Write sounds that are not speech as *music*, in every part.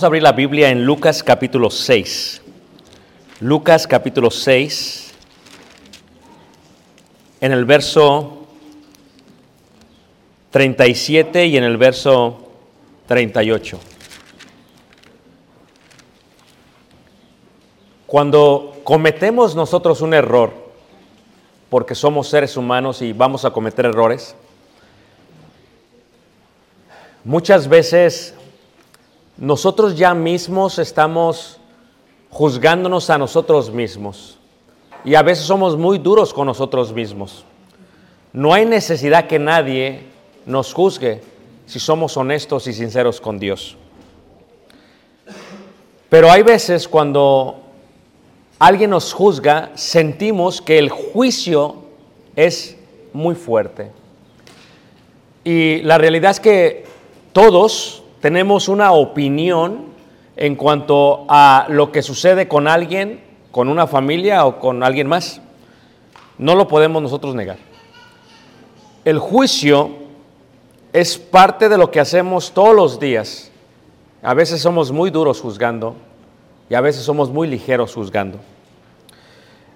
Vamos a abrir la Biblia en Lucas capítulo 6. Lucas capítulo 6, en el verso 37 y en el verso 38. Cuando cometemos nosotros un error, porque somos seres humanos y vamos a cometer errores, muchas veces nosotros ya mismos estamos juzgándonos a nosotros mismos. Y a veces somos muy duros con nosotros mismos. No hay necesidad que nadie nos juzgue si somos honestos y sinceros con Dios. Pero hay veces cuando alguien nos juzga, sentimos que el juicio es muy fuerte. Y la realidad es que todos tenemos una opinión en cuanto a lo que sucede con alguien, con una familia o con alguien más. No lo podemos nosotros negar. El juicio es parte de lo que hacemos todos los días. A veces somos muy duros juzgando y a veces somos muy ligeros juzgando.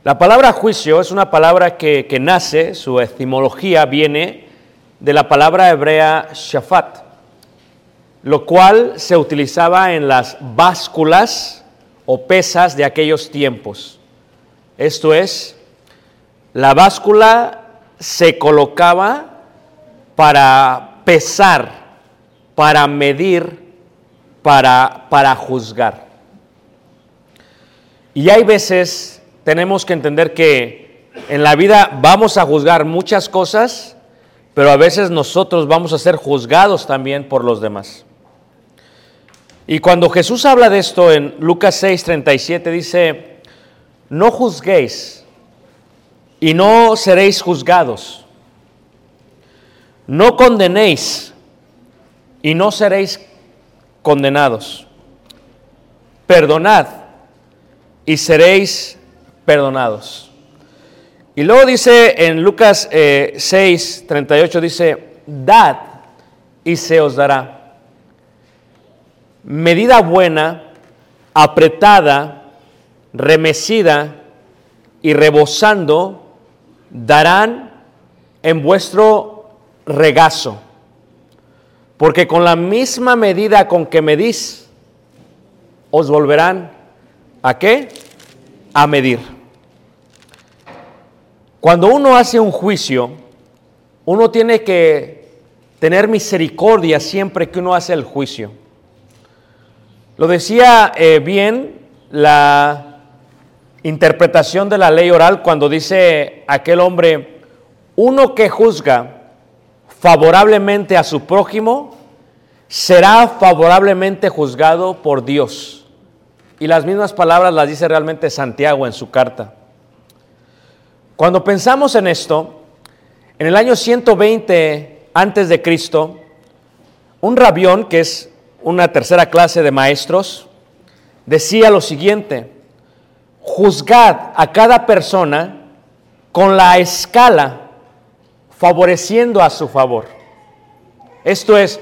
La palabra juicio es una palabra que, que nace, su etimología viene de la palabra hebrea shafat, lo cual se utilizaba en las básculas o pesas de aquellos tiempos. Esto es, la báscula se colocaba para pesar, para medir, para, para juzgar. Y hay veces tenemos que entender que en la vida vamos a juzgar muchas cosas, pero a veces nosotros vamos a ser juzgados también por los demás. Y cuando Jesús habla de esto en Lucas 6, 37, dice, no juzguéis y no seréis juzgados. No condenéis y no seréis condenados. Perdonad y seréis perdonados. Y luego dice en Lucas eh, 6, 38, dice, dad y se os dará. Medida buena, apretada, remecida y rebosando, darán en vuestro regazo. Porque con la misma medida con que medís, os volverán a qué? A medir. Cuando uno hace un juicio, uno tiene que tener misericordia siempre que uno hace el juicio. Lo decía eh, bien la interpretación de la ley oral cuando dice aquel hombre, uno que juzga favorablemente a su prójimo, será favorablemente juzgado por Dios. Y las mismas palabras las dice realmente Santiago en su carta. Cuando pensamos en esto, en el año 120 antes de Cristo, un rabión, que es una tercera clase de maestros, decía lo siguiente, juzgad a cada persona con la escala favoreciendo a su favor. Esto es,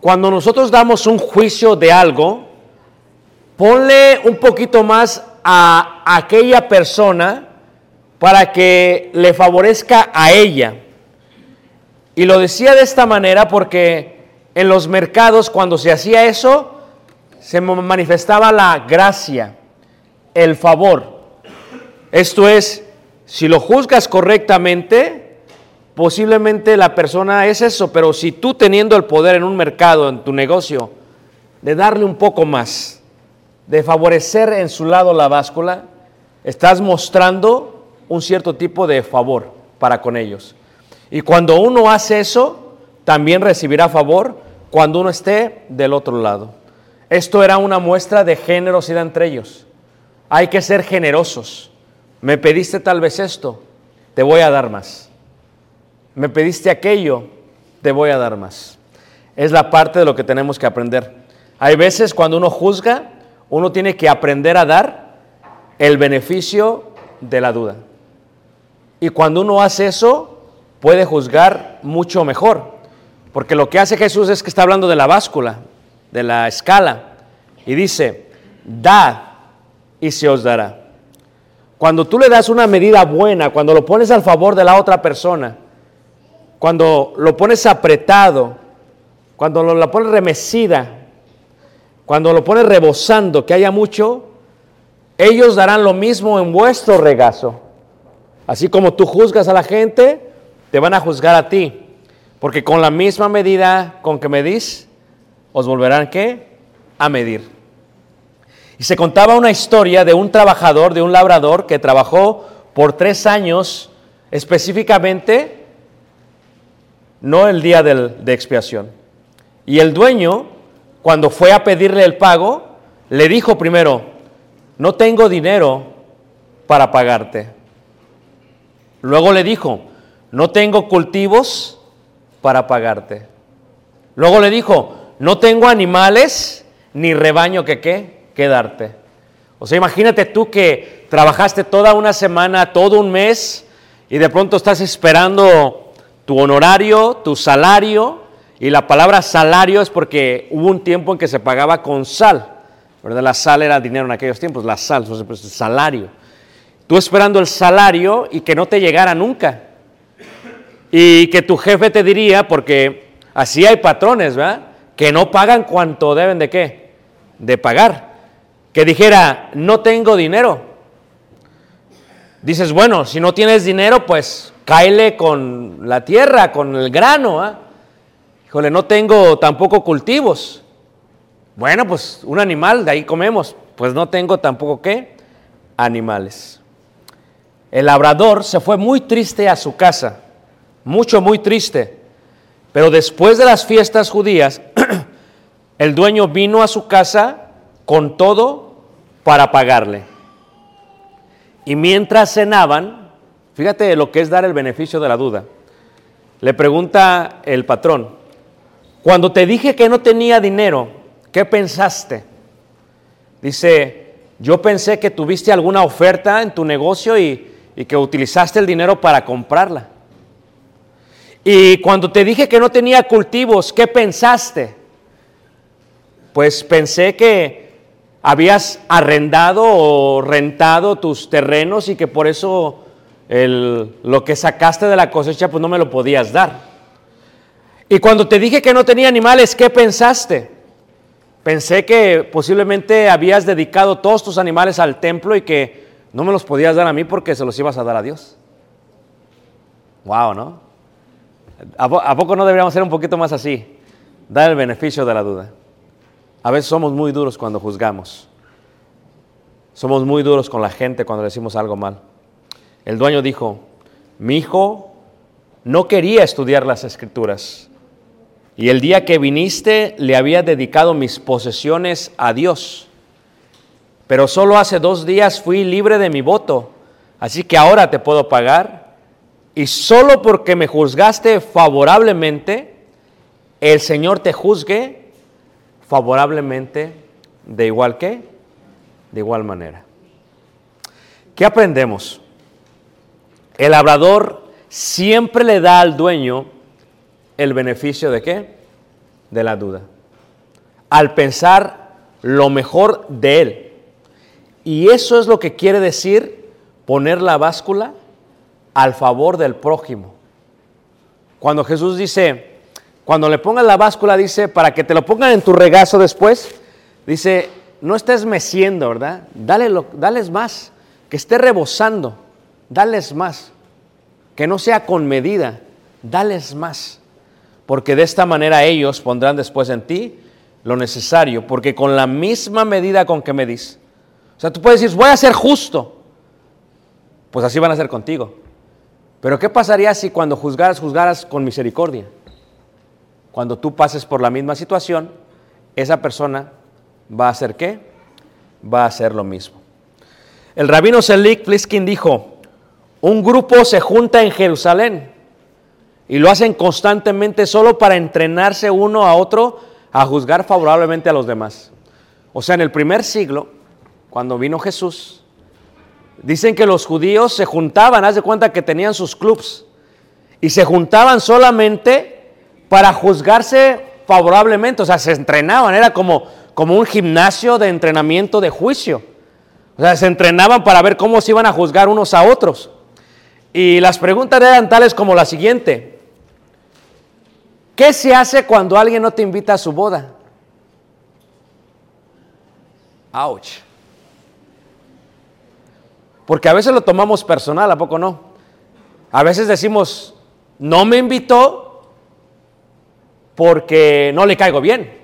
cuando nosotros damos un juicio de algo, ponle un poquito más a aquella persona para que le favorezca a ella. Y lo decía de esta manera porque en los mercados cuando se hacía eso, se manifestaba la gracia, el favor. Esto es, si lo juzgas correctamente, posiblemente la persona es eso, pero si tú teniendo el poder en un mercado, en tu negocio, de darle un poco más, de favorecer en su lado la báscula, estás mostrando un cierto tipo de favor para con ellos. Y cuando uno hace eso, también recibirá favor cuando uno esté del otro lado. Esto era una muestra de generosidad entre ellos. Hay que ser generosos. Me pediste tal vez esto, te voy a dar más. Me pediste aquello, te voy a dar más. Es la parte de lo que tenemos que aprender. Hay veces cuando uno juzga, uno tiene que aprender a dar el beneficio de la duda. Y cuando uno hace eso, puede juzgar mucho mejor. Porque lo que hace Jesús es que está hablando de la báscula, de la escala. Y dice, dad y se os dará. Cuando tú le das una medida buena, cuando lo pones al favor de la otra persona, cuando lo pones apretado, cuando lo, la pones remecida, cuando lo pones rebosando, que haya mucho, ellos darán lo mismo en vuestro regazo. Así como tú juzgas a la gente, te van a juzgar a ti. Porque con la misma medida con que medís, os volverán qué? A medir. Y se contaba una historia de un trabajador, de un labrador que trabajó por tres años específicamente no el día del- de expiación. Y el dueño, cuando fue a pedirle el pago, le dijo primero, no tengo dinero para pagarte. Luego le dijo, no tengo cultivos para pagarte. Luego le dijo, no tengo animales ni rebaño que qué, que darte. O sea, imagínate tú que trabajaste toda una semana, todo un mes, y de pronto estás esperando tu honorario, tu salario, y la palabra salario es porque hubo un tiempo en que se pagaba con sal, ¿verdad? La sal era dinero en aquellos tiempos, la sal, pues, salario. Tú esperando el salario y que no te llegara nunca. Y que tu jefe te diría, porque así hay patrones, ¿verdad? Que no pagan cuanto deben de qué? De pagar. Que dijera, no tengo dinero. Dices, bueno, si no tienes dinero, pues cáele con la tierra, con el grano. ¿ah? Híjole, no tengo tampoco cultivos. Bueno, pues un animal, de ahí comemos. Pues no tengo tampoco qué? Animales. El labrador se fue muy triste a su casa, mucho, muy triste. Pero después de las fiestas judías, *clears throat* el dueño vino a su casa con todo para pagarle. Y mientras cenaban, fíjate lo que es dar el beneficio de la duda. Le pregunta el patrón, cuando te dije que no tenía dinero, ¿qué pensaste? Dice, yo pensé que tuviste alguna oferta en tu negocio y, y que utilizaste el dinero para comprarla. Y cuando te dije que no tenía cultivos, ¿qué pensaste? Pues pensé que habías arrendado o rentado tus terrenos y que por eso el- lo que sacaste de la cosecha pues no me lo podías dar. Y cuando te dije que no tenía animales, ¿qué pensaste? Pensé que posiblemente habías dedicado todos tus animales al templo y que no me los podías dar a mí porque se los ibas a dar a Dios. Wow, ¿no? ¿A, po- a poco no deberíamos ser un poquito más así? Dar el beneficio de la duda. A veces somos muy duros cuando juzgamos. Somos muy duros con la gente cuando decimos algo mal. El dueño dijo, mi hijo no quería estudiar las escrituras. Y el día que viniste le había dedicado mis posesiones a Dios. Pero solo hace dos días fui libre de mi voto. Así que ahora te puedo pagar. Y solo porque me juzgaste favorablemente, el Señor te juzgue favorablemente de igual que, de igual manera. ¿Qué aprendemos? El labrador siempre le da al dueño el beneficio de qué? De la duda. Al pensar lo mejor de él. Y eso es lo que quiere decir poner la báscula al favor del prójimo. Cuando Jesús dice, cuando le pongas la báscula, dice, para que te lo pongan en tu regazo después, dice, no estés meciendo, ¿verdad? Dale lo- dales más, que esté rebosando, dales más, que no sea con medida, dales más, porque de esta manera ellos pondrán después en ti lo necesario, porque con la misma medida con que medís, o sea, tú puedes decir, voy a ser justo, pues así van a ser contigo. Pero ¿qué pasaría si cuando juzgaras, juzgaras con misericordia? Cuando tú pases por la misma situación, esa persona va a hacer qué? Va a hacer lo mismo. El rabino Selik Pliskin dijo, un grupo se junta en Jerusalén y lo hacen constantemente solo para entrenarse uno a otro a juzgar favorablemente a los demás. O sea, en el primer siglo, cuando vino Jesús, Dicen que los judíos se juntaban, haz de cuenta que tenían sus clubs, y se juntaban solamente para juzgarse favorablemente, o sea, se entrenaban, era como, como un gimnasio de entrenamiento de juicio. O sea, se entrenaban para ver cómo se iban a juzgar unos a otros. Y las preguntas eran tales como la siguiente. ¿Qué se hace cuando alguien no te invita a su boda? Ouch. Porque a veces lo tomamos personal, ¿a poco no? A veces decimos, no me invitó porque no le caigo bien.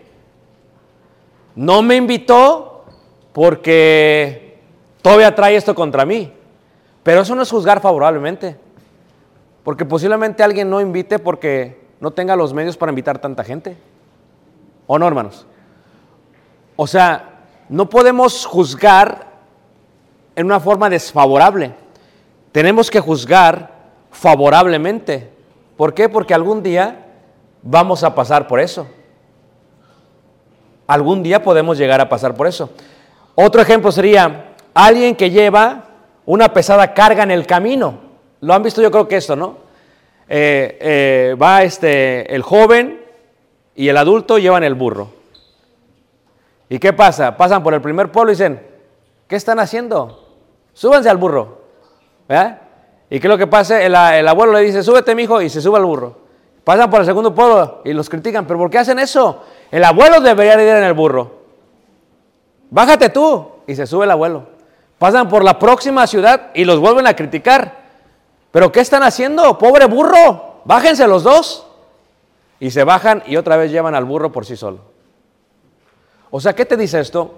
No me invitó porque todavía trae esto contra mí. Pero eso no es juzgar favorablemente. Porque posiblemente alguien no invite porque no tenga los medios para invitar tanta gente. ¿O no, hermanos? O sea, no podemos juzgar en una forma desfavorable. Tenemos que juzgar favorablemente. ¿Por qué? Porque algún día vamos a pasar por eso. Algún día podemos llegar a pasar por eso. Otro ejemplo sería alguien que lleva una pesada carga en el camino. Lo han visto yo creo que esto, ¿no? Eh, eh, va este, el joven y el adulto llevan el burro. ¿Y qué pasa? Pasan por el primer pueblo y dicen, ¿qué están haciendo? Súbanse al burro. ¿verdad? ¿Y qué es lo que pasa? El, el abuelo le dice, súbete, mijo, y se sube al burro. Pasan por el segundo pueblo y los critican, ¿pero por qué hacen eso? El abuelo debería de ir en el burro. Bájate tú, y se sube el abuelo. Pasan por la próxima ciudad y los vuelven a criticar. ¿Pero qué están haciendo? Pobre burro, bájense los dos. Y se bajan y otra vez llevan al burro por sí solo. O sea, ¿qué te dice esto?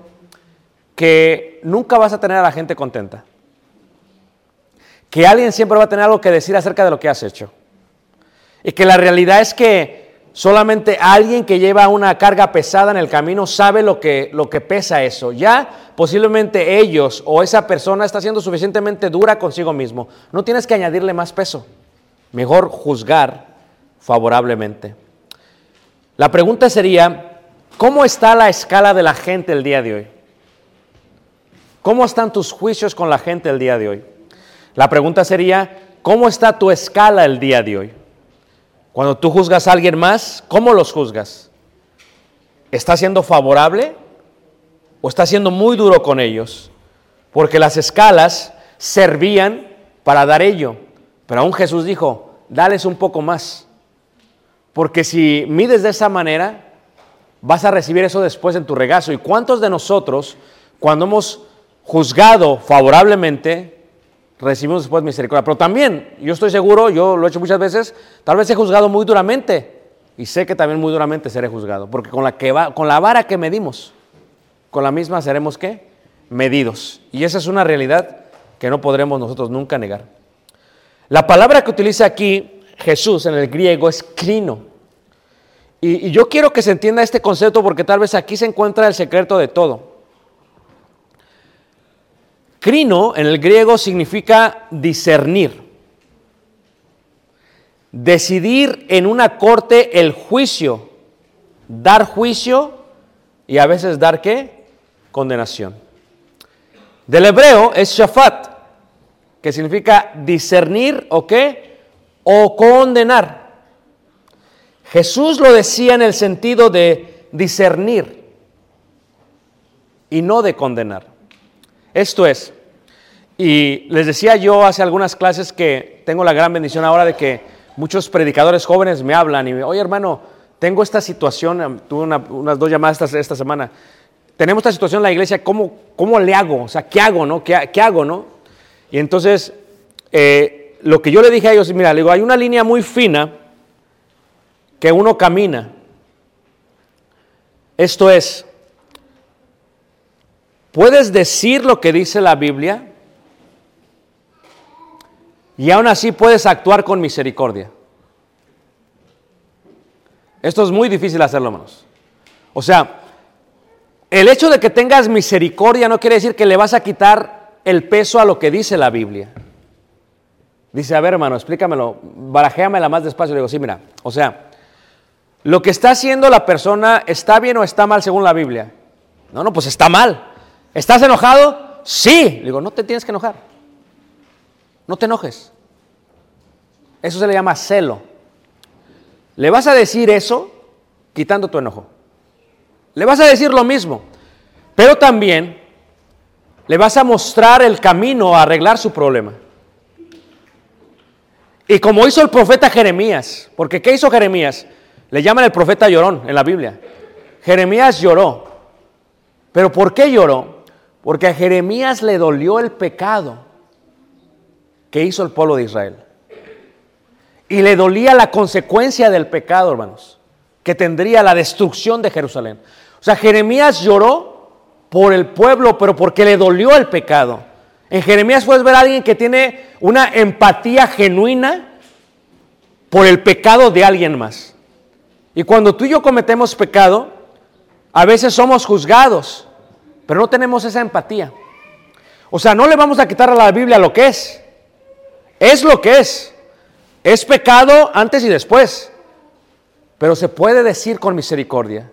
Que nunca vas a tener a la gente contenta. Que alguien siempre va a tener algo que decir acerca de lo que has hecho. Y que la realidad es que solamente alguien que lleva una carga pesada en el camino sabe lo que, lo que pesa eso. Ya posiblemente ellos o esa persona está siendo suficientemente dura consigo mismo. No tienes que añadirle más peso. Mejor juzgar favorablemente. La pregunta sería, ¿cómo está la escala de la gente el día de hoy? ¿Cómo están tus juicios con la gente el día de hoy? La pregunta sería, ¿cómo está tu escala el día de hoy? Cuando tú juzgas a alguien más, ¿cómo los juzgas? ¿Está siendo favorable o está siendo muy duro con ellos? Porque las escalas servían para dar ello. Pero aún Jesús dijo, dales un poco más. Porque si mides de esa manera, vas a recibir eso después en tu regazo. ¿Y cuántos de nosotros, cuando hemos juzgado favorablemente, recibimos después misericordia. Pero también, yo estoy seguro, yo lo he hecho muchas veces, tal vez he juzgado muy duramente. Y sé que también muy duramente seré juzgado. Porque con la, que va, con la vara que medimos, con la misma seremos qué? Medidos. Y esa es una realidad que no podremos nosotros nunca negar. La palabra que utiliza aquí Jesús en el griego es crino. Y, y yo quiero que se entienda este concepto porque tal vez aquí se encuentra el secreto de todo. Crino en el griego significa discernir. Decidir en una corte el juicio, dar juicio y a veces dar qué? Condenación. Del hebreo es shafat, que significa discernir o qué? O condenar. Jesús lo decía en el sentido de discernir y no de condenar. Esto es, y les decía yo hace algunas clases que tengo la gran bendición ahora de que muchos predicadores jóvenes me hablan y me, oye hermano, tengo esta situación, tuve una- unas dos llamadas esta, esta semana, tenemos esta situación en la iglesia, ¿cómo, cómo le hago? O sea, ¿qué hago, no? ¿Qué, qué hago, no? Y entonces, eh, lo que yo le dije a ellos, mira, le digo, hay una línea muy fina que uno camina. Esto es, puedes decir lo que dice la Biblia y aún así puedes actuar con misericordia. Esto es muy difícil hacerlo, hermanos. O sea, el hecho de que tengas misericordia no quiere decir que le vas a quitar el peso a lo que dice la Biblia. Dice, a ver, hermano, explícamelo, barajéamela más despacio. Le digo, sí, mira, o sea, lo que está haciendo la persona está bien o está mal según la Biblia. No, no, pues está mal. ¿Estás enojado? Sí. Le digo, no te tienes que enojar. No te enojes. Eso se le llama celo. Le vas a decir eso quitando tu enojo. Le vas a decir lo mismo, pero también le vas a mostrar el camino a arreglar su problema. Y como hizo el profeta Jeremías, porque ¿qué hizo Jeremías? Le llaman el profeta llorón en la Biblia. Jeremías lloró. ¿Pero por qué lloró? Porque a Jeremías le dolió el pecado que hizo el pueblo de Israel. Y le dolía la consecuencia del pecado, hermanos, que tendría la destrucción de Jerusalén. O sea, Jeremías lloró por el pueblo, pero porque le dolió el pecado. En Jeremías puedes ver a alguien que tiene una empatía genuina por el pecado de alguien más. Y cuando tú y yo cometemos pecado, a veces somos juzgados, pero no tenemos esa empatía. O sea, no le vamos a quitar a la Biblia lo que es. Es lo que es. Es pecado antes y después. Pero se puede decir con misericordia.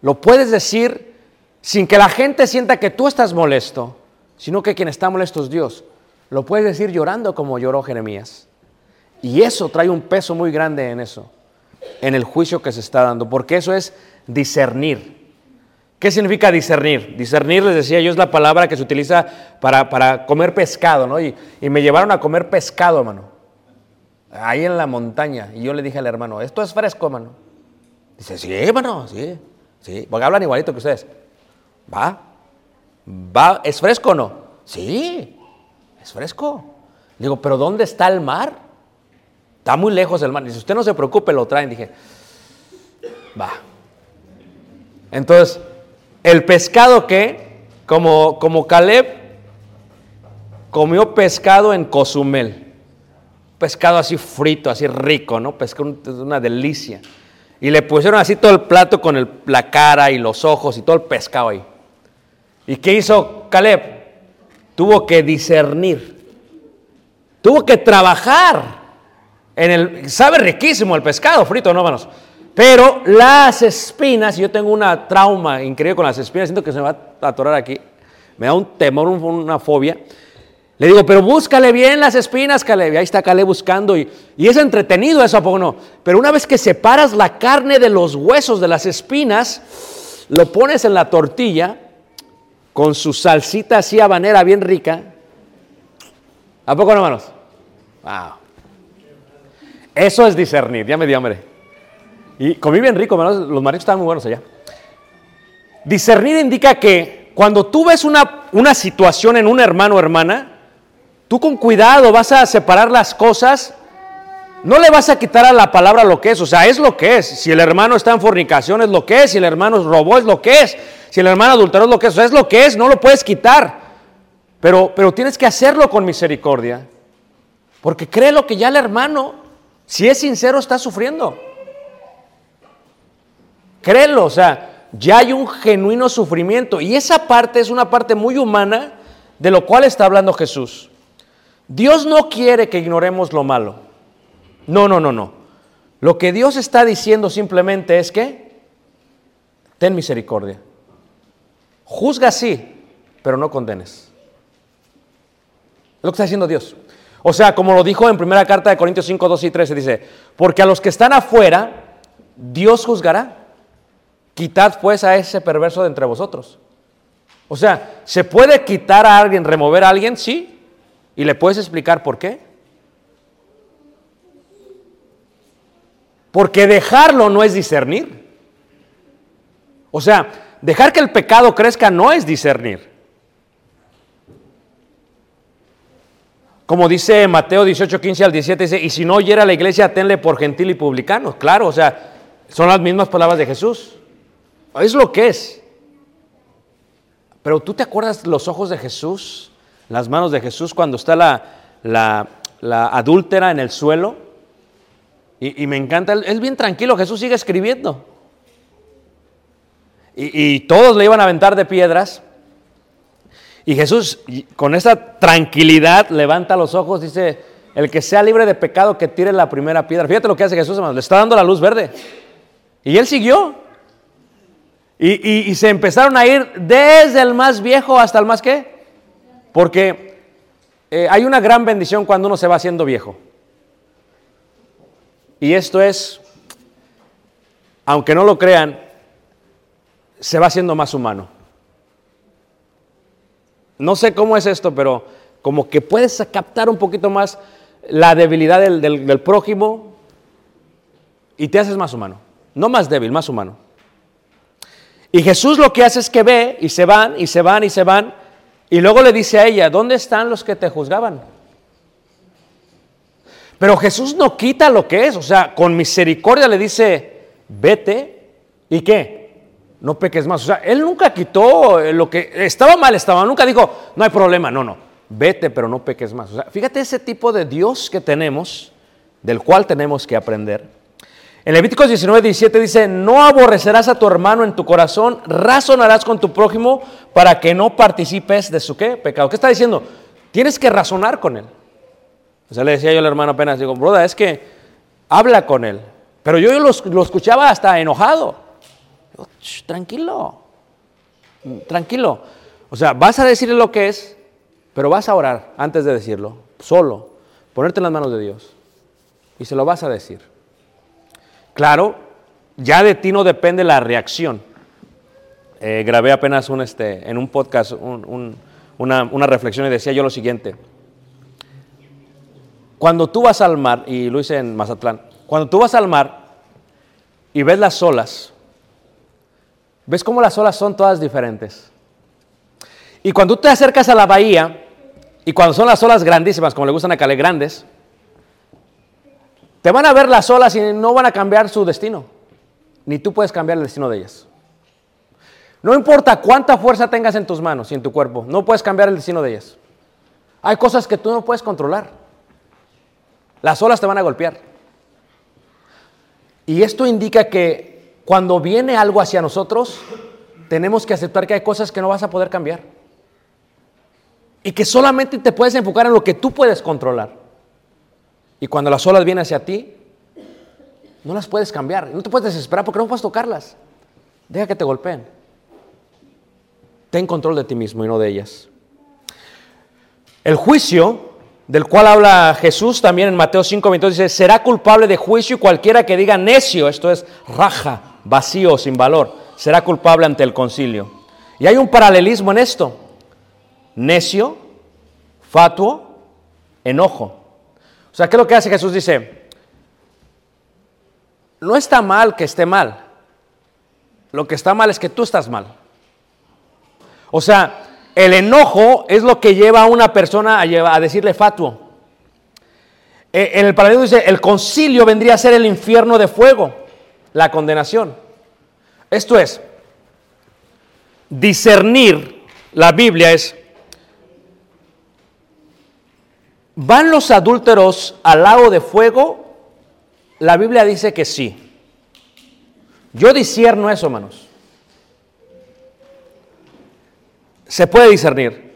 Lo puedes decir sin que la gente sienta que tú estás molesto, sino que quien está molesto es Dios. Lo puedes decir llorando como lloró Jeremías. Y eso trae un peso muy grande en eso, en el juicio que se está dando, porque eso es discernir. ¿Qué significa discernir? Discernir, les decía yo, es la palabra que se utiliza para, para comer pescado, ¿no? Y, me llevaron a comer pescado, hermano, ahí en la montaña. Y yo le dije al hermano, esto es fresco, hermano. Dice, sí, hermano, sí, sí, porque hablan igualito que ustedes. ¿Va? ¿Va? ¿Es fresco o no? Sí, es fresco. Digo, pero ¿dónde está el mar? Está muy lejos el mar. Dice, usted no se preocupe, lo traen. Dije, va. Entonces, el pescado que, como, como Caleb, comió pescado en Cozumel. Pescado así frito, así rico, ¿no? Pescado es una delicia. Y le pusieron así todo el plato con el- la cara y los ojos y todo el pescado ahí. ¿Y qué hizo Caleb? Tuvo que discernir. Tuvo que trabajar. En el, sabe riquísimo el pescado frito, ¿no, hermanos? Pero las espinas, yo tengo una trauma increíble con las espinas, siento que se me va a atorar aquí. Me da un temor, un- una fobia. Le digo, pero búscale bien las espinas, Caleb. Y ahí está Caleb buscando. Y, y es entretenido eso, ¿a poco no? Pero una vez que separas la carne de los huesos de las espinas, lo pones en la tortilla con su salsita así habanera bien rica. ¿A poco no, hermanos? Wow. Eso es discernir, ya me dio hambre. Y comí bien rico, los mariscos estaban muy buenos allá. Discernir indica que cuando tú ves una, una situación en un hermano o hermana, tú con cuidado vas a separar las cosas. No le vas a quitar a la palabra lo que es, o sea, es lo que es. Si el hermano está en fornicación es lo que es, si el hermano robó es lo que es, si el hermano adulteró es lo que es, o sea, es lo que es, no lo puedes quitar. Pero, pero tienes que hacerlo con misericordia, porque cree lo que ya el hermano, si es sincero, está sufriendo. Créelo, o sea, ya hay un genuino sufrimiento y esa parte es una parte muy humana de lo cual está hablando Jesús. Dios no quiere que ignoremos lo malo. No, no, no, no. Lo que Dios está diciendo simplemente es que ten misericordia. Juzga sí, pero no condenes. Es lo que está diciendo Dios. O sea, como lo dijo en primera carta de Corintios 5, 2 y 13, dice, porque a los que están afuera, Dios juzgará. Quitad pues a ese perverso de entre vosotros. O sea, ¿se puede quitar a alguien, remover a alguien? Sí. ¿Y le puedes explicar por qué? Porque dejarlo no es discernir. O sea, dejar que el pecado crezca no es discernir. Como dice Mateo 18, 15 al 17, dice, y si no oyera la iglesia, tenle por gentil y publicano. Claro, o sea, son las mismas palabras de Jesús. Es lo que es. Pero tú te acuerdas los ojos de Jesús, las manos de Jesús cuando está la, la, la adúltera en el suelo. Y, y me encanta, él, bien tranquilo, Jesús sigue escribiendo. Y, y todos le iban a aventar de piedras. Y Jesús, con esa tranquilidad, levanta los ojos, dice, el que sea libre de pecado, que tire la primera piedra. Fíjate lo que hace Jesús, hermano, le está dando la luz verde. Y él siguió. Y, se empezaron a ir desde el más viejo hasta el más qué. Porque eh, hay una gran bendición cuando uno se va haciendo viejo. Y esto es, aunque no lo crean, se va haciendo más humano. No sé cómo es esto, pero como que puedes captar un poquito más la debilidad del prójimo y te haces más humano. No más débil, más humano. Y Jesús lo que hace es que ve y se van y se van y se van. Y luego le dice a ella, ¿dónde están los que te juzgaban? Pero Jesús no quita lo que es. O sea, con misericordia le dice, vete. ¿Y qué? No peques más. O sea, él nunca quitó lo que estaba mal, estaba. Nunca dijo, no hay problema. No, no. Vete, pero no peques más. O sea, fíjate ese tipo de Dios que tenemos, del cual tenemos que aprender. En Levíticos 19, 17 dice, no aborrecerás a tu hermano en tu corazón, razonarás con tu prójimo para que no participes de su qué? Pecado. ¿Qué está diciendo? Tienes que razonar con él. O sea, le decía yo al hermano apenas, digo, broda, es que habla con él. Pero yo lo, lo escuchaba hasta enojado. Digo, tranquilo, tranquilo. O sea, vas a decirle lo que es, pero vas a orar antes de decirlo, solo, ponerte en las manos de Dios. Y se lo vas a decir. Claro, ya de ti no depende la reacción. Eh, grabé apenas un, este, en un podcast un, un, una, reflexión y decía yo lo siguiente. Cuando tú vas al mar, y lo hice en Mazatlán, cuando tú vas al mar y ves las olas, ves cómo las olas son todas diferentes. Y cuando tú te acercas a la bahía, y cuando son las olas grandísimas, como le gustan a Cale, grandes, te van a ver las olas y no van a cambiar su destino. Ni tú puedes cambiar el destino de ellas. No importa cuánta fuerza tengas en tus manos y en tu cuerpo, no puedes cambiar el destino de ellas. Hay cosas que tú no puedes controlar. Las olas te van a golpear. Y esto indica que cuando viene algo hacia nosotros, tenemos que aceptar que hay cosas que no vas a poder cambiar. Y que solamente te puedes enfocar en lo que tú puedes controlar. Y cuando las olas vienen hacia ti, no las puedes cambiar. No te puedes desesperar porque no puedes tocarlas. Deja que te golpeen. Ten control de ti mismo y no de ellas. El juicio del cual habla Jesús también en Mateo 5, 22 dice, será culpable de juicio cualquiera que diga necio, esto es raja, vacío, sin valor, será culpable ante el concilio. Y hay un paralelismo en esto. Necio, fatuo, enojo. O sea, ¿qué es lo que hace Jesús? Dice, no está mal que esté mal. Lo que está mal es que tú estás mal. O sea, el enojo es lo que lleva a una persona a, a decirle fatuo. Eh, En el paradigma dice, el concilio vendría a ser el infierno de fuego, la condenación. Esto es, discernir la Biblia es, ¿van los adúlteros al lago de fuego? La Biblia dice que sí. Yo discierno eso, hermanos. Se puede discernir.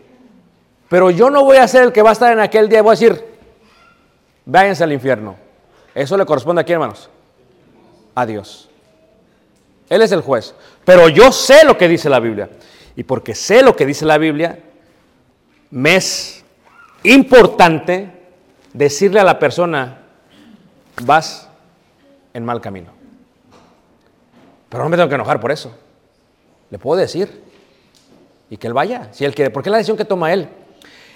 Pero yo no voy a ser el que va a estar en aquel día y voy a decir, váyanse al infierno. Eso le corresponde a quién, hermanos? A Dios. Él es el juez. Pero yo sé lo que dice la Biblia. Y porque sé lo que dice la Biblia, me es importante decirle a la persona, vas en mal camino. Pero no me tengo que enojar por eso. Le puedo decir. Y que él vaya, si él quiere. Porque es la decisión que toma él.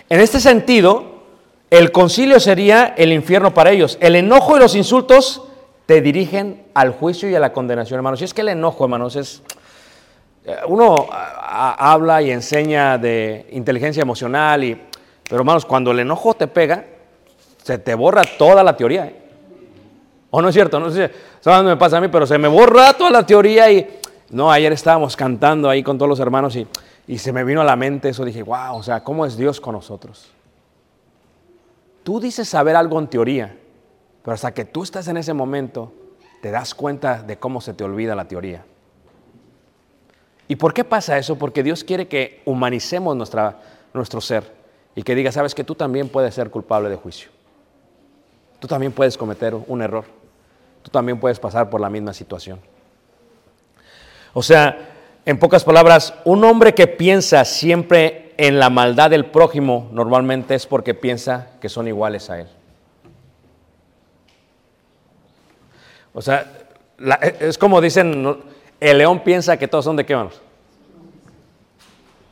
En este sentido, el concilio sería el infierno para ellos. El enojo y los insultos te dirigen al juicio y a la condenación, hermanos. Y es que el enojo, hermanos, es... eh, Uno habla y enseña de inteligencia emocional, y, pero hermanos, cuando el enojo te pega, se te borra toda la teoría. ¿eh? ¿O no es cierto? No sé, ¿sabes me pasa a mí? Pero se me borra toda la teoría y... No, ayer estábamos cantando ahí con todos los hermanos y, y se me vino a la mente eso. Dije, wow, o sea, ¿cómo es Dios con nosotros? Tú dices saber algo en teoría, pero hasta que tú estás en ese momento, te das cuenta de cómo se te olvida la teoría. ¿Y por qué pasa eso? Porque Dios quiere que humanicemos nuestra, nuestro ser y que diga, sabes que tú también puedes ser culpable de juicio. Tú también puedes cometer un error. Tú también puedes pasar por la misma situación. O sea, en pocas palabras, un hombre que piensa siempre en la maldad del prójimo normalmente es porque piensa que son iguales a él. O sea, la- es como dicen, el león piensa que todos son de qué manos.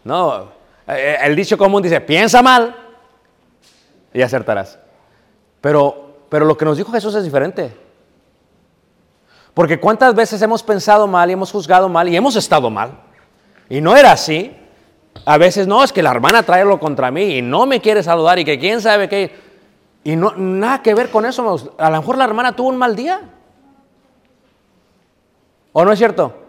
No, el dicho común dice, piensa mal y acertarás. Pero, pero lo que nos dijo Jesús es diferente. Porque cuántas veces hemos pensado mal y hemos juzgado mal y hemos estado mal. Y no era así. A veces no, es que la hermana trae algo contra mí y no me quiere saludar y que quién sabe qué. Y no, nada que ver con eso. A lo mejor la hermana tuvo un mal día. ¿O no es cierto?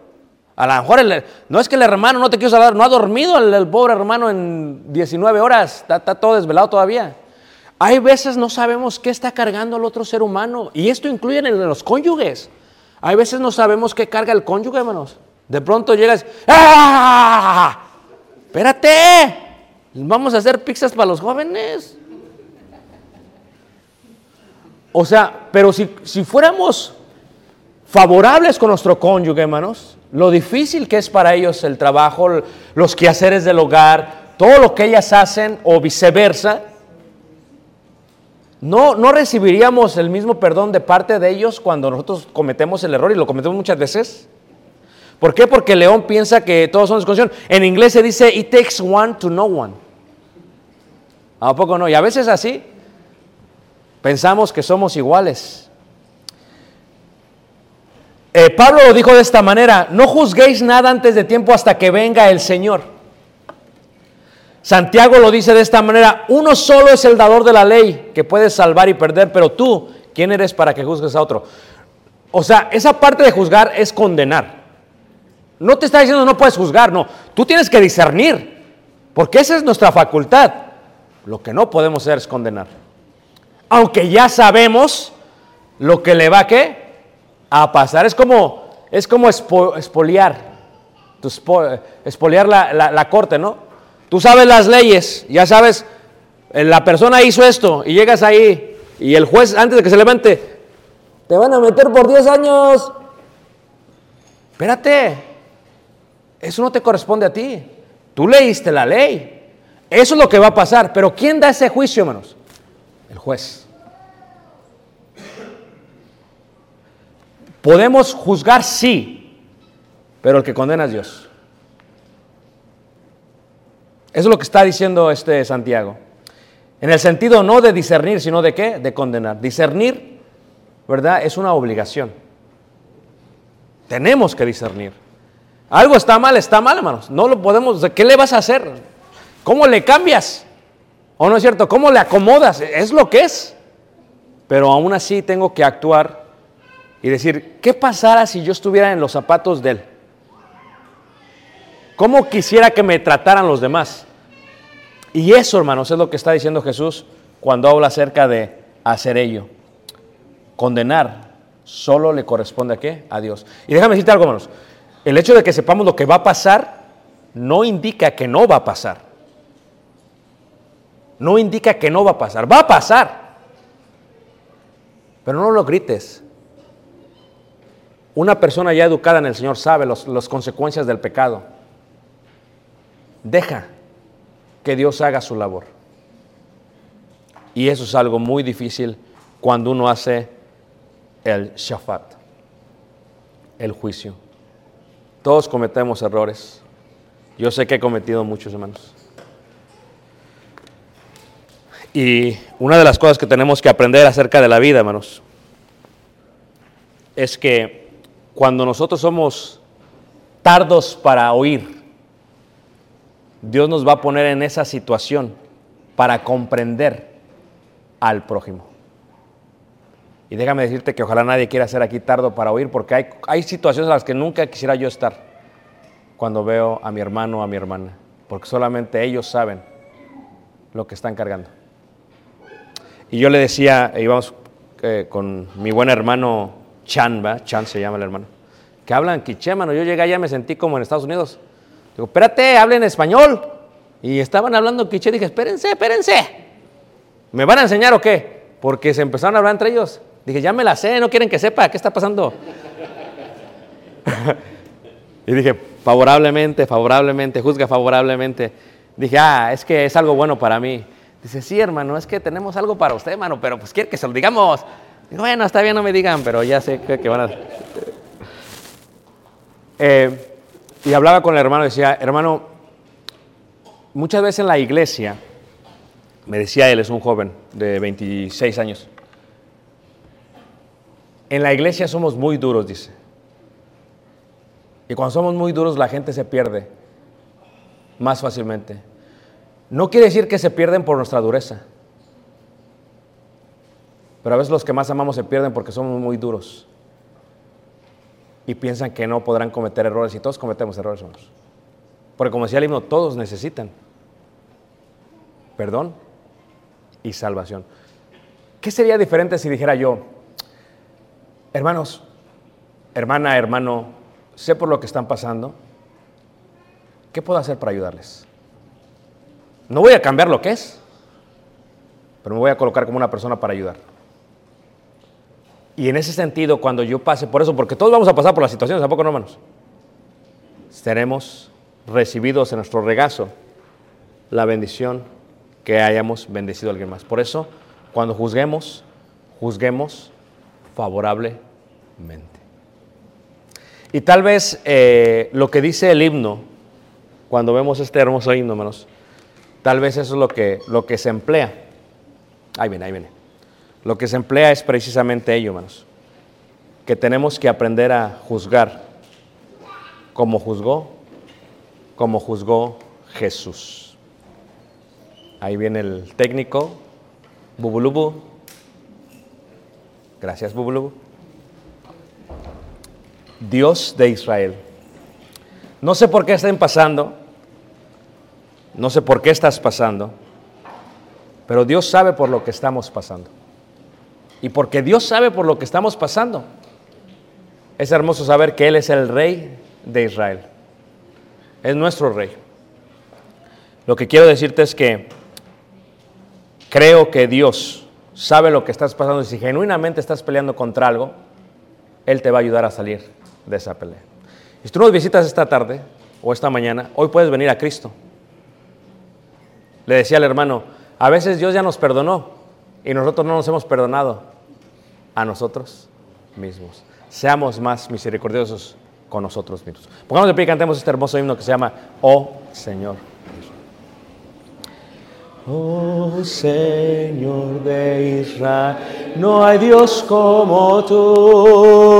A lo mejor no es que el hermano no te quiso saludar, no ha dormido el, pobre hermano en 19 horas, está, todo desvelado todavía. Hay veces no sabemos qué está cargando el otro ser humano y esto incluye en el- los cónyuges. Hay veces no sabemos qué carga el cónyuge, hermanos. De pronto llegas, ¡ah! Espérate, vamos a hacer pizzas para los jóvenes. O sea, pero si, si fuéramos favorables con nuestro cónyuge, hermanos, lo difícil que es para ellos el trabajo, los quehaceres del hogar, todo lo que ellas hacen o viceversa, no, no recibiríamos el mismo perdón de parte de ellos cuando nosotros cometemos el error y lo cometemos muchas veces. ¿Por qué? Porque León piensa que todos son desconexión. En inglés se dice, it takes one to know one. ¿A poco no? Y a veces así pensamos que somos iguales. Eh, Pablo lo dijo de esta manera, no juzguéis nada antes de tiempo hasta que venga el Señor. Santiago lo dice de esta manera, uno solo es el dador de la ley que puede salvar y perder, pero tú, ¿quién eres para que juzgues a otro? O sea, esa parte de juzgar es condenar. No te está diciendo no puedes juzgar, no, tú tienes que discernir, porque esa es nuestra facultad. Lo que no podemos hacer es condenar. Aunque ya sabemos lo que le va a qué? A pasar. Es como, es como espo- espoliar, espoliar la, la- la corte, ¿no? Tú sabes las leyes, ya sabes, eh, la persona hizo esto y llegas ahí y el juez antes de que se levante, te van a meter por 10 años. Espérate, eso no te corresponde a ti. Tú leíste la ley. Eso es lo que va a pasar. Pero ¿quién da ese juicio, hermanos? El juez. Podemos juzgar, sí, pero el que condena es Dios. Eso es lo que está diciendo este Santiago. En el sentido no de discernir, sino de qué? De condenar. Discernir, ¿verdad? Es una obligación. Tenemos que discernir. Algo está mal, está mal, hermanos. No lo podemos. ¿Qué le vas a hacer? ¿Cómo le cambias? ¿O no es cierto? ¿Cómo le acomodas? Es lo que es. Pero aún así tengo que actuar y decir, ¿qué pasara si yo estuviera en los zapatos de él? ¿Cómo quisiera que me trataran los demás? Y eso, hermanos, es lo que está diciendo Jesús cuando habla acerca de hacer ello. Condenar solo le corresponde a qué? A Dios. Y déjame decirte algo, hermanos. El hecho de que sepamos lo que va a pasar no indica que no va a pasar. No indica que no va a pasar. Va a pasar. Pero no lo grites. Una persona ya educada en el Señor sabe las consecuencias del pecado. Deja que Dios haga su labor. Y eso es algo muy difícil cuando uno hace el shafat, el juicio. Todos cometemos errores. Yo sé que he cometido muchos, hermanos. Y una de las cosas que tenemos que aprender acerca de la vida, hermanos, es que cuando nosotros somos tardos para oír, Dios nos va a poner en esa situación para comprender al prójimo. Y déjame decirte que ojalá nadie quiera ser aquí tardo para oír, porque hay, hay situaciones en las que nunca quisiera yo estar cuando veo a mi hermano o a mi hermana, porque solamente ellos saben lo que están cargando. Y yo le decía, íbamos eh, con mi buen hermano Chan, ¿va? Chan se llama el hermano, que hablan quiché, mano. Yo llegué allá me sentí como en Estados Unidos. Digo, espérate, hablen español. Y estaban hablando quiché, dije, espérense, espérense. ¿Me van a enseñar o qué? Porque se empezaron a hablar entre ellos. Dije, ya me la sé, no quieren que sepa qué está pasando. *laughs* y dije, favorablemente, favorablemente, juzga favorablemente. Dije, ah, es que es algo bueno para mí. Dice, sí, hermano, es que tenemos algo para usted, hermano, pero pues quiere que se lo digamos. Digo, bueno, está bien, no me digan, pero ya sé que, van a... Eh, y hablaba con el hermano, decía, hermano, muchas veces en la iglesia, me decía él, es un joven de 26 años, en la iglesia somos muy duros, dice. Y cuando somos muy duros la gente se pierde más fácilmente. No quiere decir que se pierden por nuestra dureza. Pero a veces los que más amamos se pierden porque somos muy duros. Y piensan que no podrán cometer errores. Y todos cometemos errores, hermanos. Porque como decía el himno, todos necesitan perdón y salvación. ¿Qué sería diferente si dijera yo, hermanos, hermana, hermano, sé por lo que están pasando, ¿qué puedo hacer para ayudarles? No voy a cambiar lo que es, pero me voy a colocar como una persona para ayudar. Y en ese sentido, cuando yo pase por eso, porque todos vamos a pasar por las situaciones, ¿a poco no, hermanos? Seremos recibidos en nuestro regazo la bendición que hayamos bendecido a alguien más. Por eso, cuando juzguemos, juzguemos favorablemente. Y tal vez eh, lo que dice el himno, cuando vemos este hermoso himno, hermanos, Tal vez eso es lo que, lo que se emplea. Ahí viene, ahí viene. Lo que se emplea es precisamente ello, hermanos. Que tenemos que aprender a juzgar como juzgó, como juzgó Jesús. Ahí viene el técnico, Bubulubu. Gracias, Bubulubu. Dios de Israel. No sé por qué estén pasando, no sé por qué estás pasando, pero Dios sabe por lo que estamos pasando. Y porque Dios sabe por lo que estamos pasando, es hermoso saber que Él es el rey de Israel. Es nuestro rey. Lo que quiero decirte es que creo que Dios sabe lo que estás pasando y si genuinamente estás peleando contra algo, Él te va a ayudar a salir de esa pelea. Si tú nos visitas esta tarde o esta mañana, hoy puedes venir a Cristo. Le decía al hermano, a veces Dios ya nos perdonó y nosotros no nos hemos perdonado a nosotros mismos. Seamos más misericordiosos con nosotros mismos. Pongamos de pie y cantemos este hermoso himno que se llama Oh Señor. Oh Señor de Israel, no hay Dios como tú.